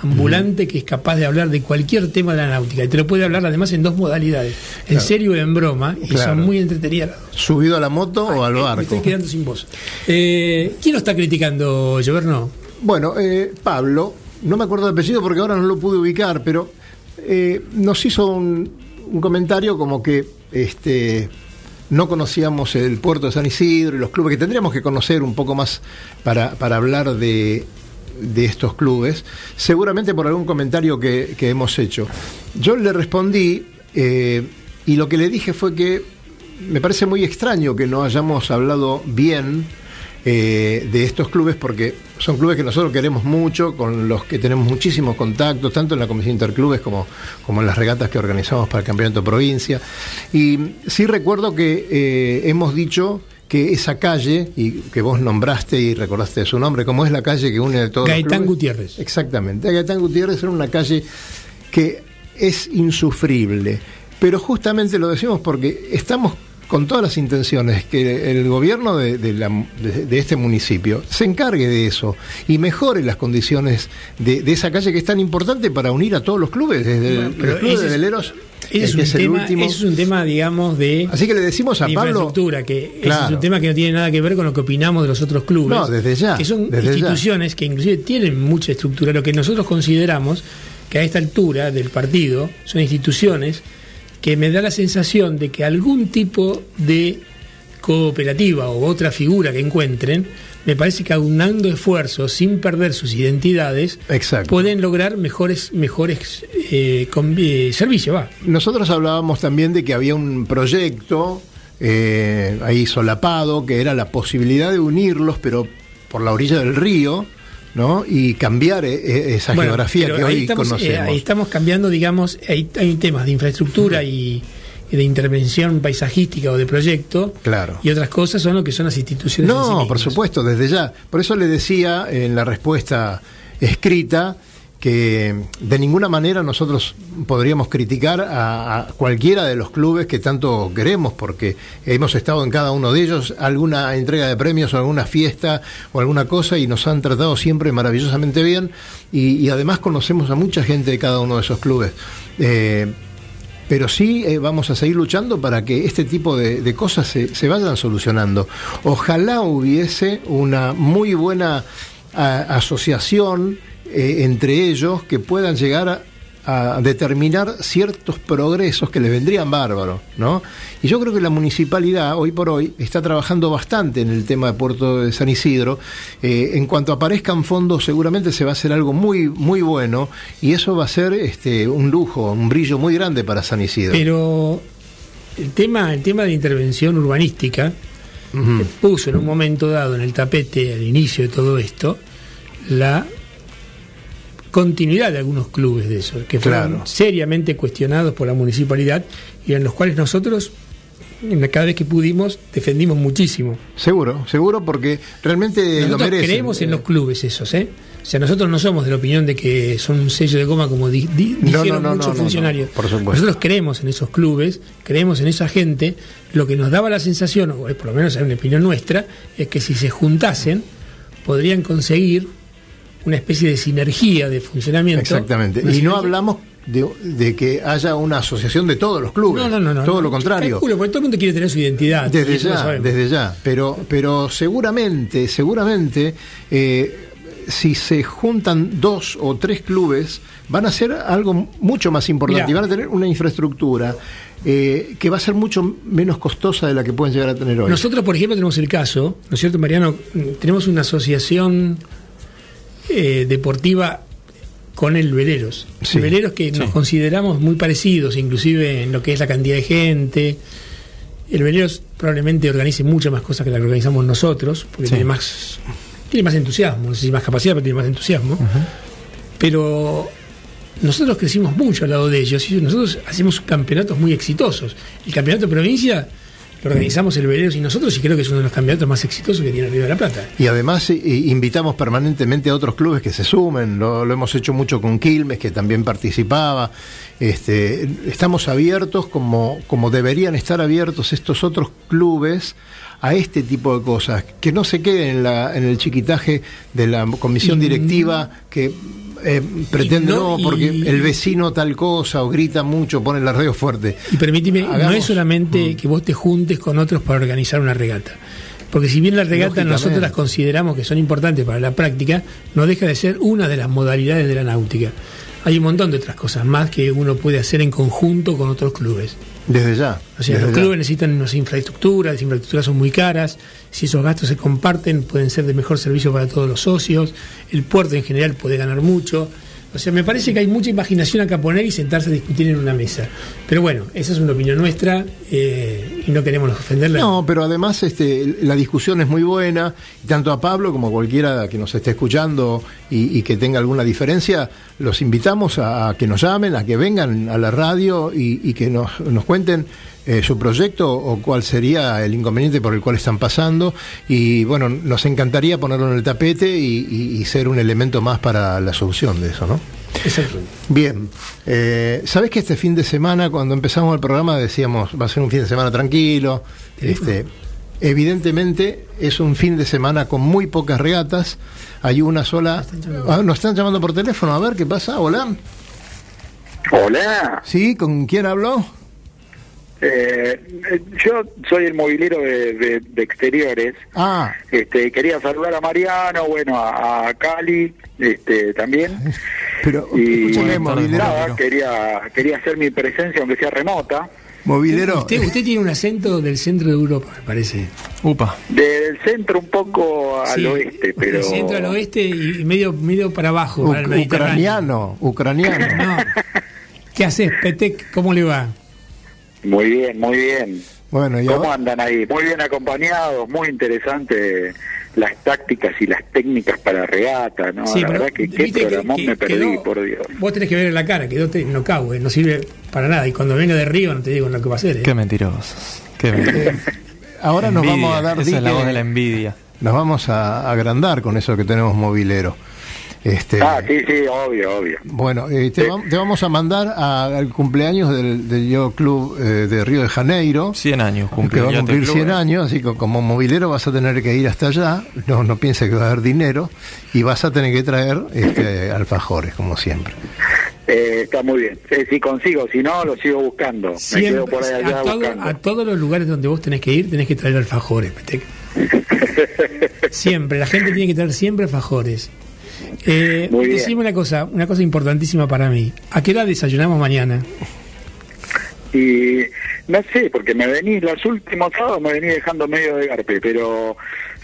ambulante que es capaz de hablar de cualquier tema de la náutica y te lo puede hablar además en dos modalidades, en Claro. serio o en broma, y Claro. son muy entretenidas las dos. ¿Subido a la moto o al Eh, Me barco? estoy quedando sin voz. Eh, ¿Quién lo está criticando, Lloverno? Bueno, eh, Pablo, no me acuerdo del apellido porque ahora no lo pude ubicar, pero eh, nos hizo un, un comentario como que este, no conocíamos el puerto de San Isidro y los clubes, que tendríamos que conocer un poco más para, para hablar de, de estos clubes, seguramente por algún comentario que, que hemos hecho. Yo le respondí eh, y lo que le dije fue que me parece muy extraño que no hayamos hablado bien eh, de estos clubes porque son clubes que nosotros queremos mucho, con los que tenemos muchísimos contactos, tanto en la Comisión Interclubes como, como en las regatas que organizamos para el Campeonato Provincia. Y sí recuerdo que eh, hemos dicho que esa calle, y que vos nombraste y recordaste su nombre, como es la calle que une a todos los Gaetán clubes. Gutiérrez. Exactamente. Gaetán Gutiérrez era una calle que es insufrible. Pero justamente lo decimos porque estamos con todas las intenciones que el gobierno de, de la- de- de este municipio se encargue de eso y mejore las condiciones de, esa calle que es tan importante para unir a todos los clubes, desde Bueno, el, pero el club de veleros, es, que un es el tema, último. es un tema, digamos, de, Así que le decimos a Pablo. que ese es un tema que no tiene nada que ver con lo que opinamos de los otros clubes. No, desde ya, Que son ya. instituciones que inclusive tienen mucha estructura. Lo que nosotros consideramos que a esta altura del partido son instituciones que me da la sensación de que algún tipo de cooperativa o otra figura que encuentren, me parece que aunando esfuerzos sin perder sus identidades, Exacto. pueden lograr mejores, mejores eh, eh, servicios. Va. Nosotros hablábamos también de que había un proyecto eh, ahí solapado, que era la posibilidad de unirlos, pero por la orilla del río, ¿no? Y cambiar eh, eh, esa Bueno, geografía que ahí hoy eh, conocemos. ahí estamos cambiando, digamos, hay, hay temas de infraestructura y, de intervención paisajística o de proyecto. Claro. Y otras cosas son lo que son las instituciones. sí No, por supuesto, desde ya. Por eso le decía en la respuesta escrita que de ninguna manera nosotros podríamos criticar a, cualquiera de los clubes que tanto queremos, porque hemos estado en cada uno de ellos, alguna entrega de premios o alguna fiesta o alguna cosa, y nos han tratado siempre maravillosamente bien, y, además conocemos a mucha gente de cada uno de esos clubes. Eh, pero sí eh, vamos a seguir luchando para que este tipo de, cosas se, se vayan solucionando. Ojalá hubiese una muy buena asociación eh, entre ellos que puedan llegar a, a determinar ciertos progresos que les vendrían bárbaros, ¿no? Y yo creo que la municipalidad hoy por hoy está trabajando bastante en el tema de Puerto de San Isidro. Eh, en cuanto aparezcan fondos, seguramente se va a hacer algo muy muy bueno y eso va a ser este un lujo, un brillo muy grande para San Isidro. Pero el tema, el tema de intervención urbanística puso en un momento dado en el tapete al inicio de todo esto la continuidad de algunos clubes de esos que fueron Claro. seriamente cuestionados por la municipalidad y en los cuales nosotros en cada vez que pudimos, defendimos muchísimo. Seguro, seguro, porque realmente lo Nosotros merecen. creemos en los clubes esos, ¿eh? O sea, nosotros no somos de la opinión de que son un sello de goma como di- di- No, dijeron no, no, muchos funcionarios. por supuesto. Nosotros creemos en esos clubes, creemos en esa gente. Lo que nos daba la sensación, o por lo menos es una opinión nuestra, es que si se juntasen, podrían conseguir una especie de sinergia de funcionamiento. Exactamente. Y no hablamos de, de que haya una asociación de todos los clubes. No, no, no, no. Todo no. lo contrario. Calculo, porque todo el mundo quiere tener su identidad. Desde ya, desde ya. Pero, pero seguramente, seguramente, eh, si se juntan dos o tres clubes, van a hacer algo mucho más importante Mirá. y van a tener una infraestructura eh, que va a ser mucho menos costosa de la que pueden llegar a tener hoy. Nosotros, por ejemplo, tenemos el caso, ¿no es cierto, Mariano? Mm, Tenemos una asociación eh, deportiva con el Veleros. Sí, el Veleros que nos consideramos muy parecidos, inclusive en lo que es la cantidad de gente. El Veleros probablemente organice muchas más cosas que las que organizamos nosotros, porque Sí. tiene más tiene más entusiasmo, no sé si más capacidad, pero tiene más entusiasmo. Pero nosotros crecimos mucho al lado de ellos y nosotros hacemos campeonatos muy exitosos. El campeonato de provincia lo organizamos el Veleros y nosotros y creo que es uno de los campeonatos más exitosos que tiene el Río de la Plata. Y además eh, invitamos permanentemente a otros clubes que se sumen, lo, lo hemos hecho mucho con Quilmes, que también participaba. Este, estamos abiertos como, como deberían estar abiertos estos otros clubes a este tipo de cosas, que no se queden en, la, en el chiquitaje de la comisión directiva que eh, pretende no- no, porque y- el vecino tal cosa o grita mucho, pone la radio fuerte. Y permíteme, no Hagamos- es solamente que vos te juntes con otros para organizar una regata. Porque si bien la regata Lógicamente. nosotros las consideramos que son importantes para la práctica, no deja de ser una de las modalidades de la náutica. Hay un montón de otras cosas más que uno puede hacer en conjunto con otros clubes. Desde ya. O sea, los ya. clubes necesitan unas infraestructuras, las infraestructuras son muy caras, si esos gastos se comparten pueden ser de mejor servicio para todos los socios, el puerto en general puede ganar mucho. O sea, me parece que hay mucha imaginación acá poner y sentarse a discutir en una mesa. Pero bueno, esa es una opinión nuestra eh, y no queremos ofenderla. No, pero además este, la discusión es muy buena, tanto a Pablo como a cualquiera que nos esté escuchando y, que tenga alguna diferencia, los invitamos a, a que nos llamen, a que vengan a la radio y, y que nos, nos cuenten eh, su proyecto o cuál sería el inconveniente por el cual están pasando. Y bueno, nos encantaría ponerlo en el tapete y, y- y ser un elemento más para la solución de eso, ¿no? Exacto. Bien, eh, ¿sabés que este fin de semana, cuando empezamos el programa, decíamos, va a ser un fin de semana tranquilo? Este, evidentemente es un fin de semana con muy pocas regatas, hay una sola... Ah, nos están llamando por teléfono, a ver qué pasa, hola. Hola, ¿Sí? ¿Con quién habló? Eh, eh, yo soy el movilero de, de- de exteriores. Ah, Este, quería saludar a Mariano, bueno, a, a Cali, este, también. pero Y movilero, nada, quería, quería hacer mi presencia, aunque sea remota. movilero, Usted, usted tiene un acento del centro de Europa, me parece. Upa. Del centro un poco al Sí, oeste, pero... Del centro al oeste y medio, medio para abajo, para el ucraniano, ucraniano. No. ¿Qué haces, Petec? ¿Cómo le va? Muy bien, muy bien. Bueno, y ¿Cómo andan ahí? Muy bien acompañados, muy interesante las tácticas y las técnicas para regata, ¿no? Sí, la pero verdad que qué que- programón que me perdí, quedó- por Dios. Vos tenés que ver en la cara, quedó te- no cago, eh, no sirve para nada. Y cuando venga de arriba no te digo lo que va a hacer. eh. Qué mentirosos. Qué mentirosos. ahora nos vamos a dar Esa es la voz de la envidia. nos vamos a a agrandar con eso que tenemos movilero. Este, Ah, sí, sí, obvio, obvio. Bueno, eh, te, va- te vamos a mandar a- al cumpleaños del, del Yo Club eh, de Río de Janeiro. 100 años que cumple va a el cumplir Yate 100 Club, ¿eh? años, así que como movilero vas a tener que ir hasta allá, no, no pienses que va a haber dinero, y vas a tener que traer este, alfajores, como siempre. Eh, está muy bien. Eh, si consigo, si no, lo sigo buscando. Me Siempre, quedo por ahí allá a, todo- buscando. a todos los lugares donde vos tenés que ir, tenés que traer alfajores. Siempre, la gente tiene que traer siempre alfajores. Eh, Muy bien. decime una cosa, una cosa importantísima para mí. ¿A qué hora desayunamos mañana? Y no sé, porque me venís, los últimos sábados me venís dejando medio de garpe, pero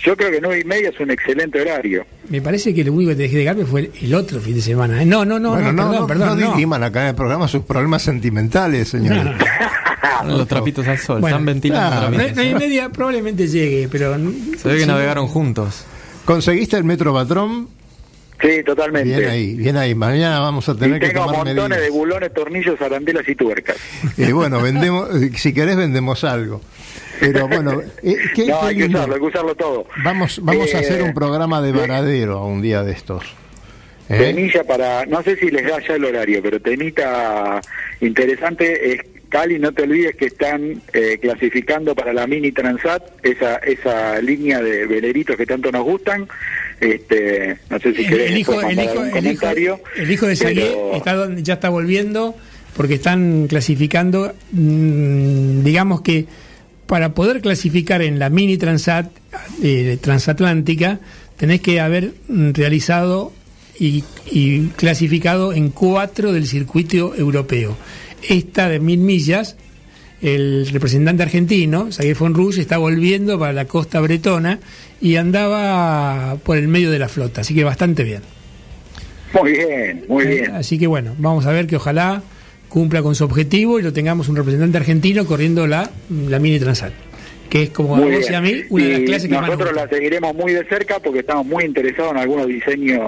yo creo que nueve y media es un excelente horario. Me parece que lo único que te dejé de garpe fue el otro fin de semana. ¿eh? No, no, no, bueno, no, no, perdón, no, perdón. no no. diriman acá en el programa sus problemas sentimentales, señores. No, no, no. Los trapitos al sol. Bueno, Están ventilando claro. Nueve y media probablemente llegue, pero. Se ve que sí, navegaron juntos. ¿Conseguiste el metro patrón? Sí, totalmente. Bien ahí, bien ahí. Mañana vamos a Y tener que tengo tomar montones medidas. de bulones, tornillos, arandelas y tuercas. Eh, bueno, vendemos, si querés vendemos algo. Pero bueno, eh, qué- no, qué hay que usarlo, hay que usarlo todo. Vamos, vamos a Eh, hacer un programa de varadero un día de estos. Temilla para, no sé si les da ya el horario, pero temita interesante es, Cali, no te olvides que están eh, clasificando para la Mini Transat, esa, esa línea de veleritos que tanto nos gustan. Este, no sé si El, querés el hijo, el, hijo, el, hijo, el hijo de Sagué pero- ya está volviendo porque están clasificando, mm, digamos que para poder clasificar en la mini transat, eh, transatlántica, tenés que haber mm, realizado y, y clasificado en cuatro del circuito europeo. Esta de mil millas, el representante argentino, Sagué Fonrouge, está volviendo para la costa bretona y andaba por el medio de la flota, así que bastante bien. Muy bien, muy bien. Así que bueno, vamos a ver que ojalá cumpla con su objetivo y lo tengamos un representante argentino corriendo la, la mini transat, que es como a vos y a mí una de las clases que nosotros la seguiremos muy de cerca porque estamos muy interesados en algunos diseños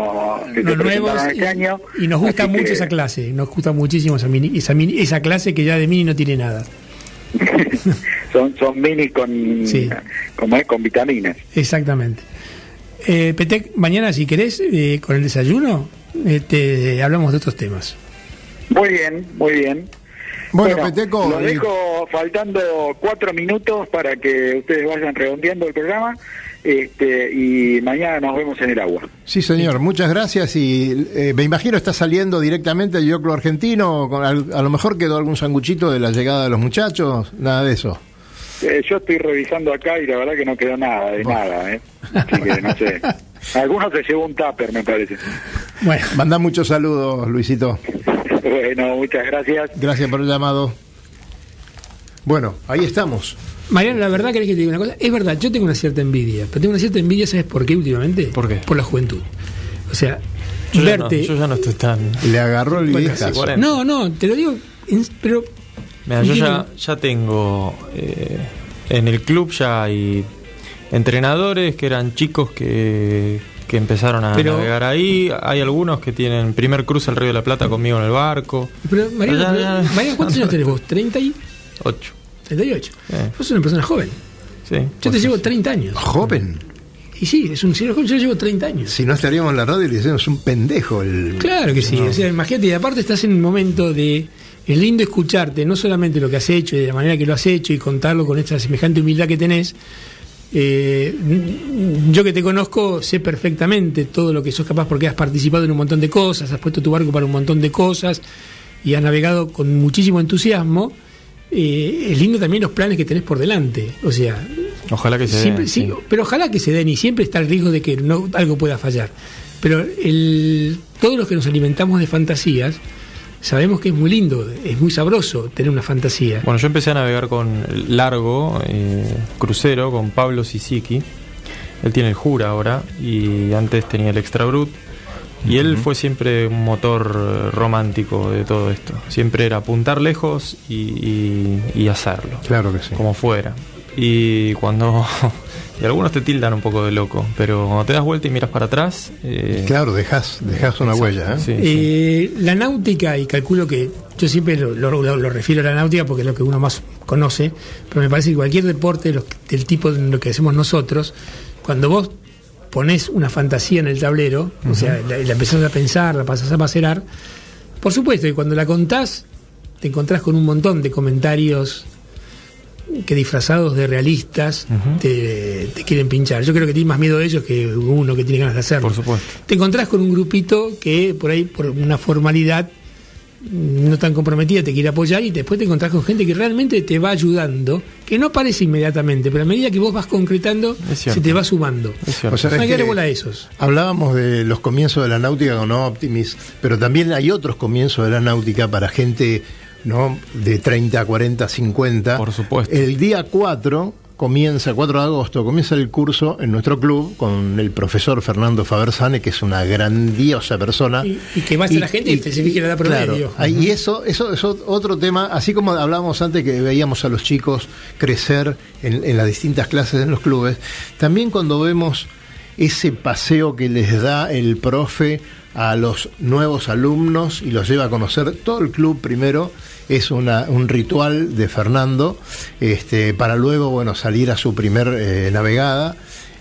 que se Los nuevos este y, año. y nos gusta Así mucho que esa clase, nos gusta muchísimo esa, mini, esa, mini- esa clase que ya de mini no tiene nada. son, son minis con, Sí. como es, con vitaminas. Exactamente. Eh, Petec, mañana si querés, eh, con el desayuno, eh, te hablamos de otros temas. Muy bien, muy bien. Bueno, Peteco, Los eh, dejo faltando cuatro minutos para que ustedes vayan redondeando el programa este, y mañana nos vemos en el agua. Sí, señor, muchas gracias y eh, me imagino está saliendo directamente del Yoclo argentino, con al- a lo mejor quedó algún sanguchito de la llegada de los muchachos, nada de eso. Eh, yo estoy revisando acá y la verdad que no quedó nada, de nada, ¿eh? Así que no sé. Algunos se llevó un tupper, me parece. Bueno, Manda muchos saludos, Luisito. Bueno, muchas gracias. Gracias por el llamado. Bueno, ahí estamos. Mariano, la verdad querés que te diga una cosa. Es verdad, yo tengo una cierta envidia, pero tengo una cierta envidia, ¿sabes por qué últimamente? ¿Por qué? Por la juventud. O sea, Yo ya, no, verte. yo ya no estoy tan. Le agarró el Bueno, viejazo. sí, 40. No, no, te lo digo, pero. Mira, yo ya, ya tengo. eh, en el club ya hay entrenadores que eran chicos que, que empezaron a Pero- navegar ahí. Hay algunos que tienen primer cruce al Río de la Plata conmigo en el barco. pero. Mariano, ¿cuántos años tenés vos? ¿30 y 8. 38? Eh. Vos sos una persona joven. Sí. Yo te Pues llevo sí. 30 años. Joven. Y sí, es un señor joven, yo llevo 30 años. Si no estaríamos en la radio y le decimos un pendejo. El... Claro que sí, o sea, imagínate, y aparte estás en un momento de... Es lindo escucharte, no solamente lo que has hecho y de la manera que lo has hecho y contarlo con esta semejante humildad que tenés. Eh, yo que te conozco sé perfectamente todo lo que sos capaz porque has participado en un montón de cosas, has puesto tu barco para un montón de cosas y has navegado con muchísimo entusiasmo. Eh, es lindo también los planes que tenés por delante. O sea, Ojalá que se den, sí. pero ojalá que se den y siempre está el riesgo de que no, algo pueda fallar. Pero el, todos los que nos alimentamos de fantasías sabemos que es muy lindo, es muy sabroso tener una fantasía. Bueno, yo empecé a navegar con largo, eh, crucero, con Pablo Sisiki. Él tiene el Jura ahora y antes tenía el Extra Brut. Y él fue siempre un motor eh, romántico de todo esto. Siempre era apuntar lejos y, y- y hacerlo, Claro que sí. como fuera. Y cuando. y algunos te tildan un poco de loco, pero cuando te das vuelta y miras para atrás. eh, Claro, dejas, dejas una huella. ¿eh? sí, sí. Eh, la náutica, y calculo que yo siempre lo, lo- lo- lo refiero a la náutica porque es lo que uno más conoce, pero me parece que cualquier deporte de los- del tipo de lo que hacemos nosotros, cuando vos pones una fantasía en el tablero, o sea, la, la empezás a pensar, la pasás a macerar, por supuesto, y cuando la contás, te encontrás con un montón de comentarios que disfrazados de realistas te, te quieren pinchar. Yo creo que tienes más miedo de ellos que uno que tiene ganas de hacerlo. Por supuesto. Te encontrás con un grupito que por ahí, por una formalidad no tan comprometida, te quiere apoyar y después te encontrás con gente que realmente te va ayudando, que no aparece inmediatamente, pero a medida que vos vas concretando, se te va sumando. O sea, No que bola esos. Hablábamos de los comienzos de la náutica con Optimis, pero también hay otros comienzos de la náutica para gente ¿no? de 30, 40, 50. Por supuesto. El día 4 comienza, 4 de agosto, comienza el curso en nuestro club con el profesor Fernando Fabersane, que es una grandiosa persona. Y, y que vaya la gente y, se fije la edad promedio. Claro, y eso, eso es ot- otro tema, así como hablábamos antes que veíamos a los chicos crecer en, en las distintas clases en los clubes, también cuando vemos ese paseo que les da el profe a los nuevos alumnos y los lleva a conocer todo el club primero. Es una- un ritual de Fernando este, para luego bueno, salir a su primer eh, navegada.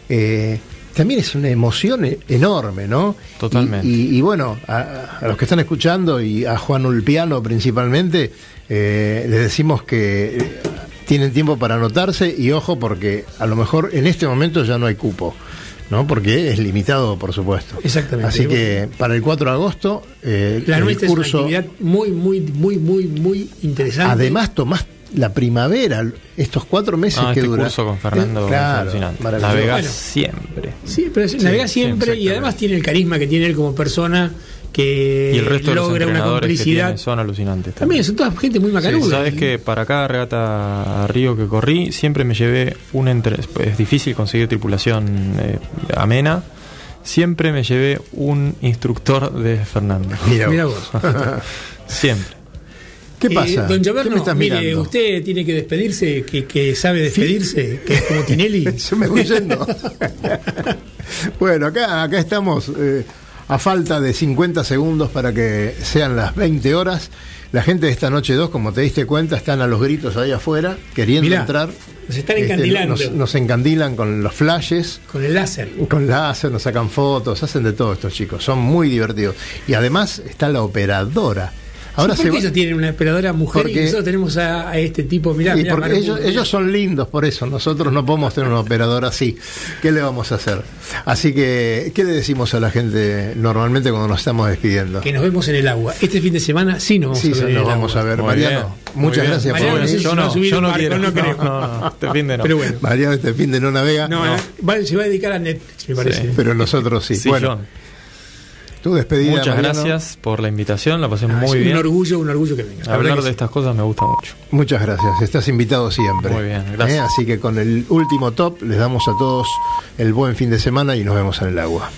Eh, también es una emoción e- enorme, ¿no? Totalmente. Y, y- y bueno, a, a los que están escuchando y a Juan Ulpiano principalmente, eh, les decimos que tienen tiempo para anotarse y ojo porque a lo mejor en este momento ya no hay cupo. ¿No? Porque es limitado, por supuesto. Exactamente. Así que para el 4 de agosto, eh, La el nuestra es curso. una actividad muy, muy, muy, muy, muy interesante. Además, tomás la primavera, estos cuatro meses Ah, que este dura. curso con Fernando Eh, claro, Bueno. siempre. Sí, pero Sí, navega sí, siempre y además tiene el carisma que tiene él como persona que Y el resto de los logra una complicidad. tiene son alucinantes. También son toda gente muy macanuda. Sabes que para cada regata a Río que corrí, siempre me llevé un entre... Es difícil conseguir tripulación eh, amena. Siempre me llevé un instructor de Fernando. Mira vos. Siempre. ¿Qué Eh, pasa? don ¿Qué Gioberno, me estás mire, mirando? usted tiene que despedirse, que, que sabe despedirse, que es como Tinelli. Yo me voy yendo. bueno, acá, acá estamos eh, a falta de 50 segundos para que sean las 20 horas. La gente de esta noche 2, como te diste cuenta, están a los gritos ahí afuera, queriendo Mirá, entrar. nos están Este, encandilando. nos, nos encandilan con los flashes. Con el láser. Con láser, nos sacan fotos, hacen de todo estos chicos, son muy divertidos. Y además está la operadora. Ahora Sí, se ¿Por qué va- ellos tienen una operadora mujer Porque- y nosotros tenemos a, a este tipo? Mirá, Sí, mirá, porque ellos, ellos son lindos por eso, nosotros no podemos tener un operador así. ¿Qué le vamos a hacer? Así que, ¿qué le decimos a la gente normalmente cuando nos estamos despidiendo? Que nos vemos en el agua. Este fin de semana sí nos vamos Sí, a ver. sí, nos vamos agua. a ver. Muy Mariano, bien, muchas gracias Mariano, por venir. Yo va no, subir yo no barco, quiero. no creo. No, no, este fin de no. Pero bueno. Mariano este fin de no navega, No, No. eh, vale, se va a dedicar a Netflix, me parece. Sí. pero nosotros sí. Sí, bueno, John. Tu despedida. Muchas Mariano. gracias por la invitación, la pasé Ah, muy es bien. Un orgullo, un orgullo que venga. verdad Hablar que de sí. estas cosas me gusta mucho. Muchas gracias, estás invitado siempre. Muy bien, gracias. ¿Eh? Así que con el último top les damos a todos el buen fin de semana y nos vemos en el agua.